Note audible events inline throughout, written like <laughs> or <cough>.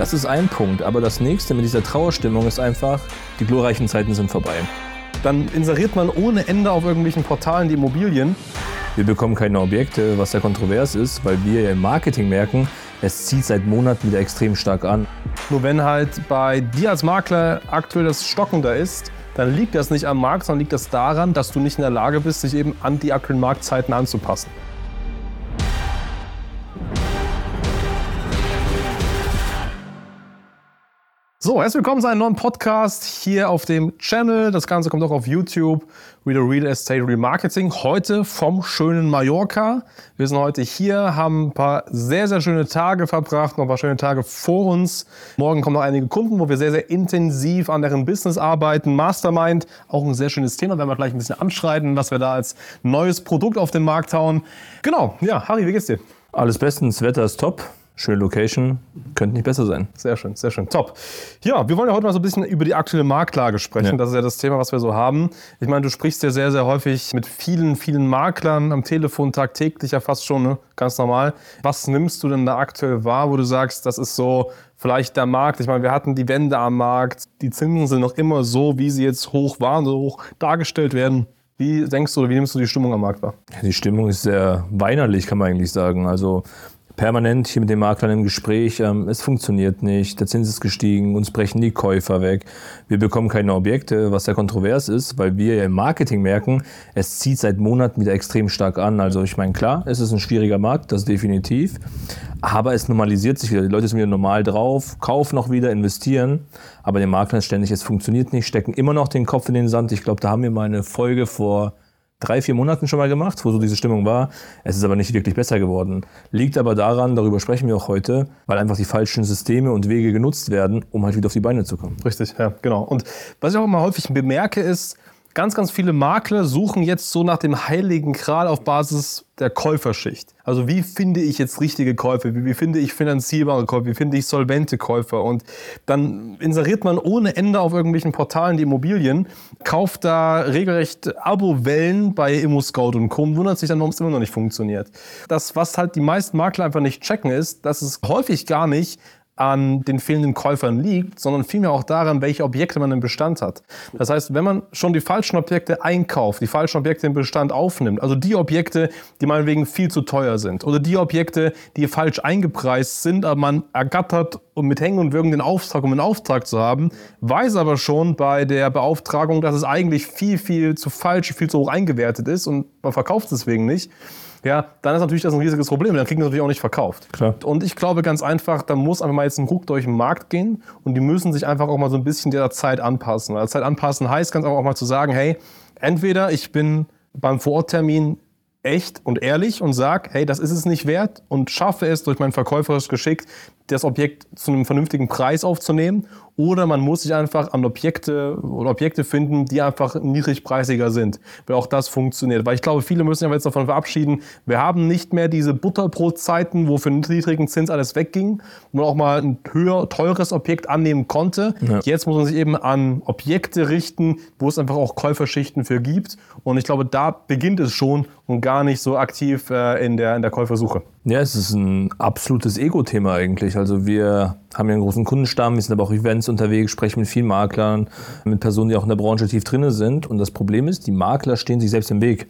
Das ist ein Punkt. Aber das nächste mit dieser Trauerstimmung ist einfach, die glorreichen Zeiten sind vorbei. Dann inseriert man ohne Ende auf irgendwelchen Portalen die Immobilien. Wir bekommen keine Objekte, was sehr kontrovers ist, weil wir im Marketing merken, es zieht seit Monaten wieder extrem stark an. Nur wenn halt bei dir als Makler aktuell das Stocken da ist, dann liegt das nicht am Markt, sondern liegt das daran, dass du nicht in der Lage bist, dich eben an die aktuellen Marktzeiten anzupassen. So, herzlich willkommen zu einem neuen Podcast hier auf dem Channel. Das Ganze kommt auch auf YouTube. Wieder Real Estate Remarketing. Heute vom schönen Mallorca. Wir sind heute hier, haben ein paar sehr, sehr schöne Tage verbracht, noch ein paar schöne Tage vor uns. Morgen kommen noch einige Kunden, wo wir sehr, sehr intensiv an deren Business arbeiten. Mastermind, auch ein sehr schönes Thema. Werden wir gleich ein bisschen anschreiten, was wir da als neues Produkt auf den Markt hauen. Genau, ja, Harry, wie geht's dir? Alles bestens, Wetter ist top. Schöne Location, könnte nicht besser sein. Sehr schön, sehr schön. Top. Ja, wir wollen ja heute mal so ein bisschen über die aktuelle Marktlage sprechen. Ja. Das ist ja das Thema, was wir so haben. Ich meine, du sprichst ja sehr, sehr häufig mit vielen, vielen Maklern am Telefon tagtäglich ja fast schon, ne? ganz normal. Was nimmst du denn da aktuell wahr, wo du sagst, das ist so vielleicht der Markt? Ich meine, wir hatten die Wende am Markt. Die Zinsen sind noch immer so, wie sie jetzt hoch waren, so hoch dargestellt werden. Wie denkst du oder wie nimmst du die Stimmung am Markt wahr? Die Stimmung ist sehr weinerlich, kann man eigentlich sagen. Also permanent hier mit den Maklern im Gespräch, ähm, es funktioniert nicht, der Zins ist gestiegen, uns brechen die Käufer weg, wir bekommen keine Objekte, was sehr kontrovers ist, weil wir ja im Marketing merken, es zieht seit Monaten wieder extrem stark an. Also ich meine, klar, es ist ein schwieriger Markt, das definitiv, aber es normalisiert sich wieder. Die Leute sind wieder normal drauf, kaufen noch wieder, investieren, aber den Maklern ständig, es funktioniert nicht, stecken immer noch den Kopf in den Sand. Ich glaube, da haben wir mal eine Folge vor drei, vier Monaten schon mal gemacht, wo so diese Stimmung war. Es ist aber nicht wirklich besser geworden. Liegt aber daran, darüber sprechen wir auch heute, weil einfach die falschen Systeme und Wege genutzt werden, um halt wieder auf die Beine zu kommen. Richtig, ja, genau. Und was ich auch immer häufig bemerke, ist, Ganz, ganz viele Makler suchen jetzt so nach dem heiligen Kral auf Basis der Käuferschicht. Also wie finde ich jetzt richtige Käufer? Wie, wie, finde ich finanzierbare Käufer? Wie finde ich solvente Käufer? Und dann inseriert man ohne Ende auf irgendwelchen Portalen die Immobilien, kauft da regelrecht Abo-Wellen bei ImmoScout und Co. und wundert sich dann, warum es immer noch nicht funktioniert. Das, was halt die meisten Makler einfach nicht checken, ist, dass es häufig gar nicht an den fehlenden Käufern liegt, sondern vielmehr auch daran, welche Objekte man im Bestand hat. Das heißt, wenn man schon die falschen Objekte einkauft, die falschen Objekte im Bestand aufnimmt, also die Objekte, die meinetwegen viel zu teuer sind oder die Objekte, die falsch eingepreist sind, aber man ergattert und mit Hängen und Würgen den Auftrag, um einen Auftrag zu haben, weiß aber schon bei der Beauftragung, dass es eigentlich viel, viel zu falsch, viel zu hoch eingewertet ist und man verkauft es deswegen nicht ja, dann ist natürlich das ein riesiges Problem. Dann kriegen sie natürlich auch nicht verkauft. Klar. Und ich glaube ganz einfach, da muss einfach mal ein Ruck durch den Markt gehen und die müssen sich einfach auch mal so ein bisschen der Zeit anpassen. Weil Zeit anpassen heißt ganz einfach auch mal zu sagen, hey, entweder ich bin beim Vororttermin echt und ehrlich und sage, hey, das ist es nicht wert und schaffe es durch mein verkäuferisches Geschick, das Objekt zu einem vernünftigen Preis aufzunehmen. Oder man muss sich einfach an Objekte oder Objekte finden, die einfach niedrigpreisiger sind. Weil auch das funktioniert. Weil ich glaube, viele müssen sich jetzt davon verabschieden, wir haben nicht mehr diese Butterbrotzeiten, wo für einen niedrigen Zins alles wegging, wo man auch mal ein höher, teures Objekt annehmen konnte. Ja. Jetzt muss man sich eben an Objekte richten, wo es einfach auch Käuferschichten für gibt. Und ich glaube, da beginnt es schon und gar nicht so aktiv äh, in, der, in der Käufersuche. Ja, es ist ein absolutes Ego-Thema eigentlich. Also wir haben ja einen großen Kundenstamm, wir sind aber auch Events unterwegs, sprechen mit vielen Maklern, mit Personen, die auch in der Branche tief drin sind. Und das Problem ist, die Makler stehen sich selbst im Weg.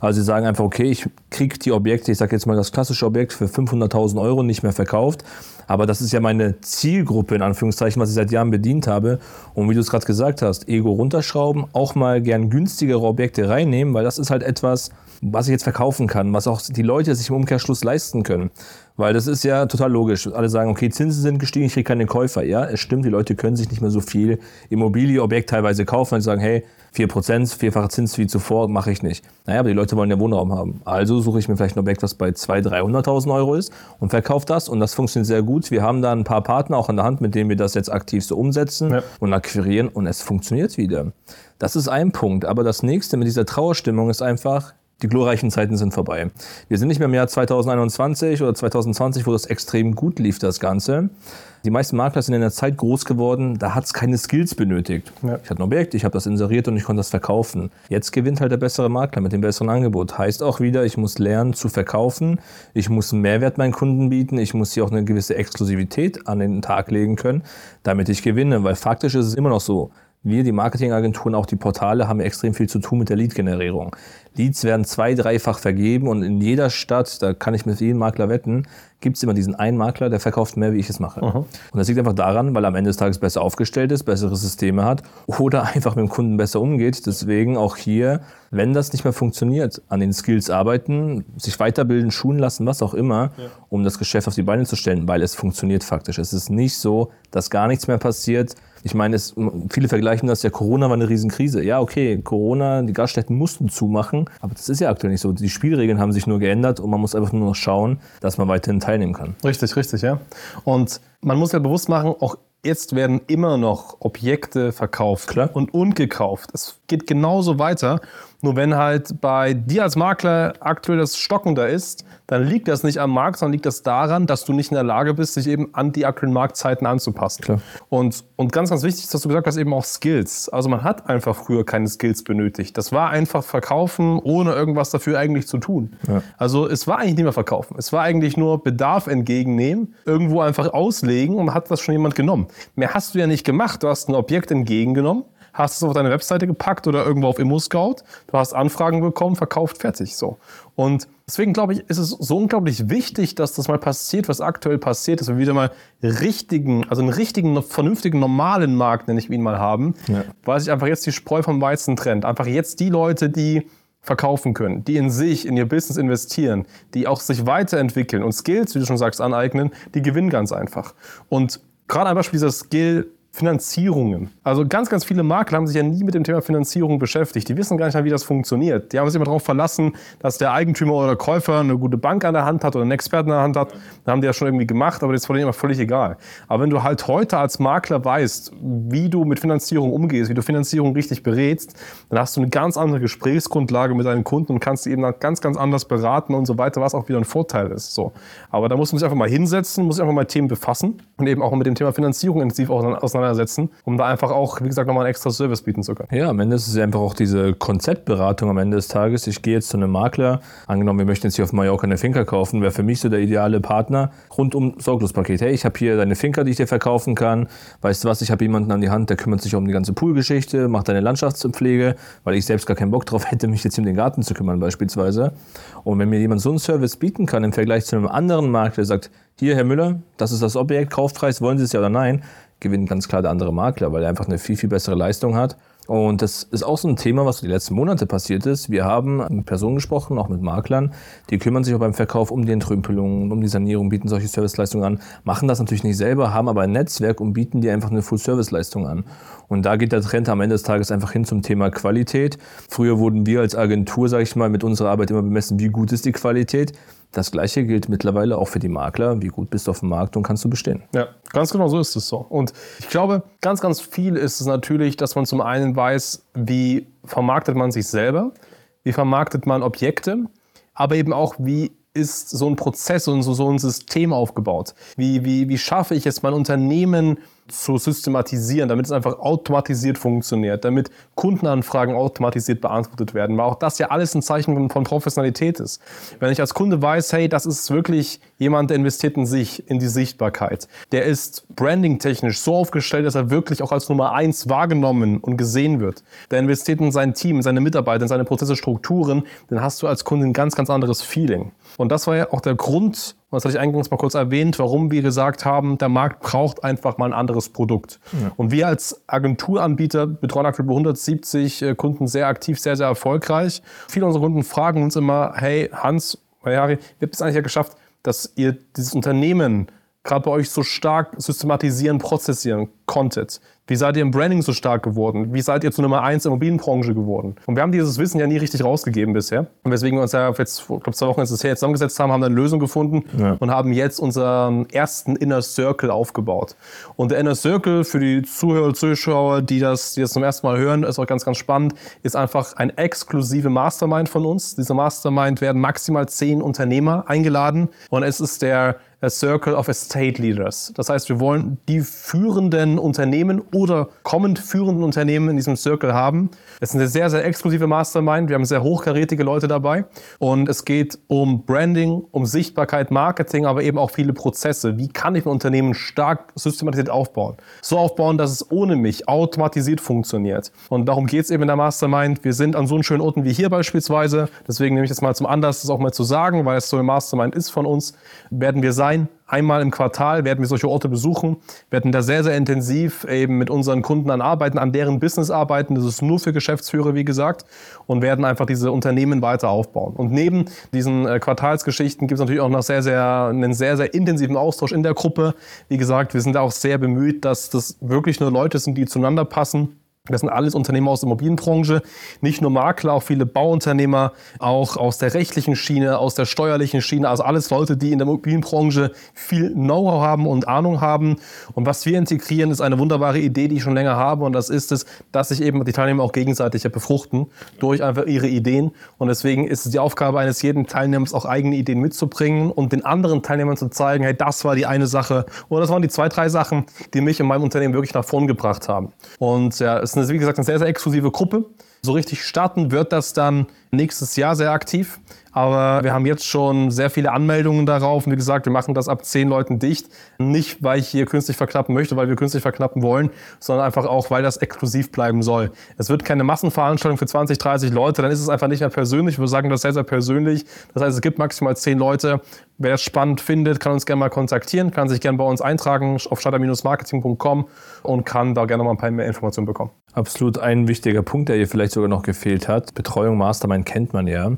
Also sie sagen einfach, okay, ich kriege die Objekte, ich sage jetzt mal das klassische Objekt für 500.000 Euro nicht mehr verkauft. Aber das ist ja meine Zielgruppe, in Anführungszeichen, was ich seit Jahren bedient habe. Und wie du es gerade gesagt hast, Ego runterschrauben, auch mal gern günstigere Objekte reinnehmen, weil das ist halt etwas, was ich jetzt verkaufen kann, was auch die Leute sich im Umkehrschluss leisten können. Weil das ist ja total logisch. Alle sagen, okay, Zinsen sind gestiegen, ich kriege keine Käufer. Ja, es stimmt, die Leute können sich nicht mehr so viel Immobilieobjekt teilweise kaufen, weil sie sagen, hey, 4%, vierfache Zins wie zuvor, mache ich nicht. Naja, aber die Leute wollen ja Wohnraum haben. Also suche ich mir vielleicht ein Objekt, was bei 200.000, 300.000 Euro ist und verkaufe das. Und das funktioniert sehr gut. Wir haben da ein paar Partner auch an der Hand, mit denen wir das jetzt aktiv so umsetzen ja. und akquirieren. Und es funktioniert wieder. Das ist ein Punkt. Aber das nächste mit dieser Trauerstimmung ist einfach, die glorreichen Zeiten sind vorbei. Wir sind nicht mehr im Jahr 2021 oder 2020, wo das extrem gut lief, das Ganze. Die meisten Makler sind in der Zeit groß geworden, da hat es keine Skills benötigt. Ja. Ich hatte ein Objekt, ich habe das inseriert und ich konnte das verkaufen. Jetzt gewinnt halt der bessere Makler mit dem besseren Angebot. Heißt auch wieder, ich muss lernen zu verkaufen, ich muss einen Mehrwert meinen Kunden bieten, ich muss hier auch eine gewisse Exklusivität an den Tag legen können, damit ich gewinne. Weil faktisch ist es immer noch so, wir, die Marketingagenturen, auch die Portale, haben extrem viel zu tun mit der Lead-Generierung. Leads werden zwei-, dreifach vergeben und in jeder Stadt, da kann ich mit jedem Makler wetten, gibt es immer diesen einen Makler, der verkauft mehr, wie ich es mache. Mhm. Und das liegt einfach daran, weil er am Ende des Tages besser aufgestellt ist, bessere Systeme hat oder <laughs> einfach mit dem Kunden besser umgeht. Deswegen auch hier, wenn das nicht mehr funktioniert, an den Skills arbeiten, sich weiterbilden, schulen lassen, was auch immer, ja. um das Geschäft auf die Beine zu stellen, weil es funktioniert faktisch. Es ist nicht so, dass gar nichts mehr passiert. Ich meine, es, viele vergleichen das ja, Corona war eine Riesenkrise. Ja, okay, Corona, die Gaststätten mussten zumachen, aber das ist ja aktuell nicht so. Die Spielregeln haben sich nur geändert und man muss einfach nur noch schauen, dass man weiterhin teilnehmen kann. Richtig, richtig, ja. Und man muss ja bewusst machen, auch jetzt werden immer noch Objekte verkauft Klar. und ungekauft. Es geht genauso weiter. Nur wenn halt bei dir als Makler aktuell das Stocken da ist, dann liegt das nicht am Markt, sondern liegt das daran, dass du nicht in der Lage bist, dich eben an die aktuellen Marktzeiten anzupassen. Klar. Und, und ganz, ganz wichtig ist, dass du gesagt hast, eben auch Skills. Also man hat einfach früher keine Skills benötigt. Das war einfach verkaufen, ohne irgendwas dafür eigentlich zu tun. Ja. Also es war eigentlich nicht mehr verkaufen. Es war eigentlich nur Bedarf entgegennehmen, irgendwo einfach auslegen und hat das schon jemand genommen. Mehr hast du ja nicht gemacht. Du hast ein Objekt entgegengenommen hast es auf deine Webseite gepackt oder irgendwo auf ImmoScout, du hast Anfragen bekommen, verkauft, fertig. So. Und deswegen glaube ich, ist es so unglaublich wichtig, dass das mal passiert, was aktuell passiert, dass wir wieder mal richtigen, also einen richtigen, vernünftigen, normalen Markt, nenne ich ihn mal, haben, ja. weil sich einfach jetzt die Spreu vom Weizen trennt. Einfach jetzt die Leute, die verkaufen können, die in sich, in ihr Business investieren, die auch sich weiterentwickeln und Skills, wie du schon sagst, aneignen, die gewinnen ganz einfach. Und gerade ein Beispiel dieser Skill Finanzierungen. Also ganz, ganz viele Makler haben sich ja nie mit dem Thema Finanzierung beschäftigt. Die wissen gar nicht mehr, wie das funktioniert. Die haben sich immer darauf verlassen, dass der Eigentümer oder Käufer eine gute Bank an der Hand hat oder einen Experten an der Hand hat. Dann haben die ja schon irgendwie gemacht, aber das ist vor denen immer völlig egal. Aber wenn du halt heute als Makler weißt, wie du mit Finanzierung umgehst, wie du Finanzierung richtig berätst, dann hast du eine ganz andere Gesprächsgrundlage mit deinen Kunden und kannst sie eben ganz, ganz anders beraten und so weiter, was auch wieder ein Vorteil ist. So. Aber da muss man sich einfach mal hinsetzen, muss sich einfach mal Themen befassen und eben auch mit dem Thema Finanzierung intensiv auseinandersetzen auseinandersetzen, um da einfach auch, wie gesagt, nochmal einen extra Service bieten zu können. Ja, am Ende ist es einfach auch diese Konzeptberatung am Ende des Tages. Ich gehe jetzt zu einem Makler, angenommen, wir möchten jetzt hier auf Mallorca eine Finca kaufen, wäre für mich so der ideale Partner rund um Sorglospaket. Hey, ich habe hier deine Finca, die ich dir verkaufen kann. Weißt du was, ich habe jemanden an die Hand, der kümmert sich um die ganze Poolgeschichte, macht deine Landschaftspflege, weil ich selbst gar keinen Bock drauf <laughs> hätte, mich jetzt um den Garten zu kümmern beispielsweise. Und wenn mir jemand so einen Service bieten kann im Vergleich zu einem anderen Makler, der sagt, hier, Herr Müller, das ist das Objekt, Kaufpreis, wollen Sie es ja oder nein, gewinnt ganz klar der andere Makler, weil er einfach eine viel, viel bessere Leistung hat. Und das ist auch so ein Thema, was die letzten Monate passiert ist. Wir haben mit Personen gesprochen, auch mit Maklern, die kümmern sich auch beim Verkauf um die Entrümpelung, um die Sanierung, bieten solche Serviceleistungen an, machen das natürlich nicht selber, haben aber ein Netzwerk und bieten dir einfach eine Full-Service-Leistung an. Und da geht der Trend am Ende des Tages einfach hin zum Thema Qualität. Früher wurden wir als Agentur, sage ich mal, mit unserer Arbeit immer bemessen, wie gut ist die Qualität. Das gleiche gilt mittlerweile auch für die Makler. Wie gut bist du auf dem Markt und kannst du bestehen? Ja, ganz genau so ist es so. Und ich glaube, ganz, ganz viel ist es natürlich, dass man zum einen weiß, wie vermarktet man sich selber, wie vermarktet man Objekte, aber eben auch, wie ist so ein Prozess und so, so ein System aufgebaut? Wie, wie, wie schaffe ich es, mein Unternehmen zu systematisieren, damit es einfach automatisiert funktioniert, damit Kundenanfragen automatisiert beantwortet werden, weil auch das ja alles ein Zeichen von Professionalität ist. Wenn ich als Kunde weiß, hey, das ist wirklich jemand, der investiert in sich, in die Sichtbarkeit, der ist brandingtechnisch so aufgestellt, dass er wirklich auch als Nummer eins wahrgenommen und gesehen wird, der investiert in sein Team, in seine Mitarbeiter, in seine Prozesse, Strukturen, dann hast du als Kunde ein ganz, ganz anderes Feeling. Und das war ja auch der Grund, und das hatte ich eingangs mal kurz erwähnt, warum wir gesagt haben, der Markt braucht einfach mal ein anderes Produkt. Ja. Und wir als Agenturanbieter betreuen aktuell 170 äh, Kunden sehr aktiv, sehr, sehr erfolgreich. Viele unserer Kunden fragen uns immer, hey Hans, Harry, wie habt ihr es eigentlich ja geschafft, dass ihr dieses Unternehmen gerade bei euch so stark systematisieren, prozessieren konntet? Wie seid ihr im Branding so stark geworden? Wie seid ihr zu Nummer eins in der Immobilienbranche geworden? Und wir haben dieses Wissen ja nie richtig rausgegeben bisher. Und weswegen wir uns ja jetzt, ich glaube, zwei Wochen ist es her, zusammengesetzt haben, haben dann eine Lösung gefunden ja. und haben jetzt unseren ersten Inner Circle aufgebaut. Und der Inner Circle für die Zuhörer, Zuschauer, die das, die das zum ersten Mal hören, ist auch ganz, ganz spannend, ist einfach ein exklusive Mastermind von uns. Diese Mastermind werden maximal zehn Unternehmer eingeladen und es ist der a Circle of Estate Leaders. Das heißt, wir wollen die führenden Unternehmen oder kommend führenden Unternehmen in diesem Circle haben. Es ist eine sehr, sehr exklusive Mastermind. Wir haben sehr hochkarätige Leute dabei. Und es geht um Branding, um Sichtbarkeit, Marketing, aber eben auch viele Prozesse. Wie kann ich ein Unternehmen stark systematisiert aufbauen? So aufbauen, dass es ohne mich automatisiert funktioniert. Und darum geht es eben in der Mastermind. Wir sind an so schönen Orten wie hier beispielsweise. Deswegen nehme ich das mal zum Anlass, das auch mal zu sagen, weil es so ein Mastermind ist von uns, werden wir sein. Einmal im Quartal werden wir solche Orte besuchen, werden da sehr, sehr intensiv eben mit unseren Kunden an arbeiten, an deren Business arbeiten. Das ist nur für Geschäftsführer, wie gesagt, und werden einfach diese Unternehmen weiter aufbauen. Und neben diesen äh, Quartalsgeschichten gibt es natürlich auch noch sehr, sehr, einen sehr, sehr intensiven Austausch in der Gruppe. Wie gesagt, wir sind da auch sehr bemüht, dass das wirklich nur Leute sind, die zueinander passen das sind alles Unternehmer aus der Immobilienbranche, nicht nur Makler, auch viele Bauunternehmer, auch aus der rechtlichen Schiene, aus der steuerlichen Schiene, also alles Leute, die in der Immobilienbranche viel Know-how haben und Ahnung haben. Und was wir integrieren, ist eine wunderbare Idee, die ich schon länger habe und das ist es, dass sich eben die Teilnehmer auch gegenseitig befruchten durch einfach ihre Ideen. Und deswegen ist es die Aufgabe eines jeden Teilnehmers, auch eigene Ideen mitzubringen und den anderen Teilnehmern zu zeigen, hey, das war die eine Sache oder das waren die zwei, drei Sachen, die mich in meinem Unternehmen wirklich nach vorn gebracht haben. Und ja, es ist, eine, wie gesagt, eine sehr, sehr exklusive Gruppe. So richtig starten wird das dann nächstes Jahr sehr aktiv. Aber wir haben jetzt schon sehr viele Anmeldungen darauf. Und wie gesagt, wir machen das ab zehn Leuten dicht. Nicht, weil ich hier künstlich verknappen möchte, weil wir künstlich verknappen wollen, sondern einfach auch, weil das exklusiv bleiben soll. Es wird keine Massenveranstaltung für 20, 30 Leute, dann ist es einfach nicht mehr persönlich. Wir sagen das sehr, sehr persönlich. Das heißt, es gibt maximal zehn Leute. Wer es spannend findet, kann uns gerne mal kontaktieren, kann sich gerne bei uns eintragen auf starter-marketing.com und kann da gerne mal ein paar mehr Informationen bekommen. Absolut ein wichtiger Punkt, der hier vielleicht sogar noch gefehlt hat. Betreuung Mastermind kennt man ja.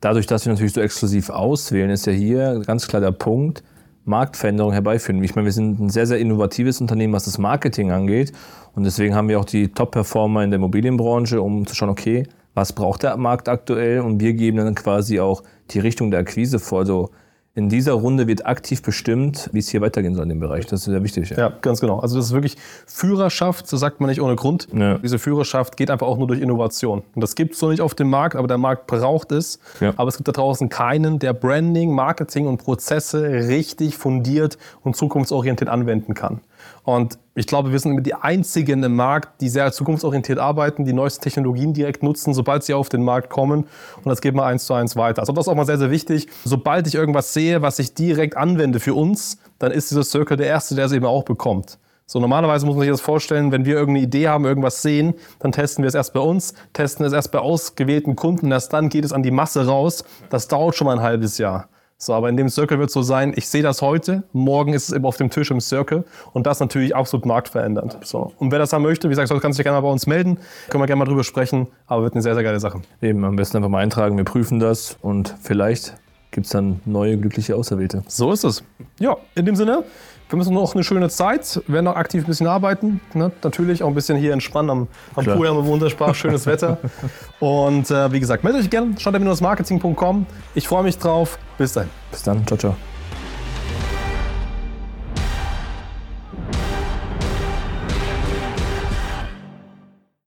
Dadurch, dass wir natürlich so exklusiv auswählen, ist ja hier ganz klar der Punkt, Marktveränderung herbeiführen. Ich meine, wir sind ein sehr, sehr innovatives Unternehmen, was das Marketing angeht. Und deswegen haben wir auch die Top-Performer in der Immobilienbranche, um zu schauen, okay, was braucht der Markt aktuell? Und wir geben dann quasi auch die Richtung der Akquise vor. Also in dieser Runde wird aktiv bestimmt, wie es hier weitergehen soll in dem Bereich. Das ist sehr wichtig. Ja. ja, ganz genau. Also das ist wirklich Führerschaft, so sagt man nicht ohne Grund. Ja. Diese Führerschaft geht einfach auch nur durch Innovation. Und das gibt es so nicht auf dem Markt, aber der Markt braucht es. Ja. Aber es gibt da draußen keinen, der Branding, Marketing und Prozesse richtig fundiert und zukunftsorientiert anwenden kann. Und ich glaube, wir sind die einzigen im Markt, die sehr zukunftsorientiert arbeiten, die neuesten Technologien direkt nutzen, sobald sie auf den Markt kommen. Und das geht mal eins zu eins weiter. Also das ist auch mal sehr, sehr wichtig. Sobald ich irgendwas sehe, was ich direkt anwende für uns, dann ist dieser Circle der Erste, der es eben auch bekommt. So, normalerweise muss man sich das vorstellen, wenn wir irgendeine Idee haben, irgendwas sehen, dann testen wir es erst bei uns, testen es erst bei ausgewählten Kunden, erst dann geht es an die Masse raus. Das dauert schon mal ein halbes Jahr. So, aber in dem Circle wird es so sein, ich sehe das heute, morgen ist es eben auf dem Tisch im Circle und das natürlich absolut marktverändernd. So. Und wer das haben möchte, wie gesagt, kann sich gerne mal bei uns melden, können wir gerne mal drüber sprechen, aber wird eine sehr, sehr geile Sache. Eben, am besten einfach mal eintragen, wir prüfen das und vielleicht gibt es dann neue glückliche Auserwählte. So ist es. Ja, in dem Sinne, wir müssen noch eine schöne Zeit, werden noch aktiv ein bisschen arbeiten. Ne? Natürlich auch ein bisschen hier entspannen am, am Pool, haben wir wunderbar schönes Wetter. <laughs> Und äh, wie gesagt, meldet euch gerne, schaut marketing.com. Ich freue mich drauf. Bis dann. Bis dann. Ciao, ciao.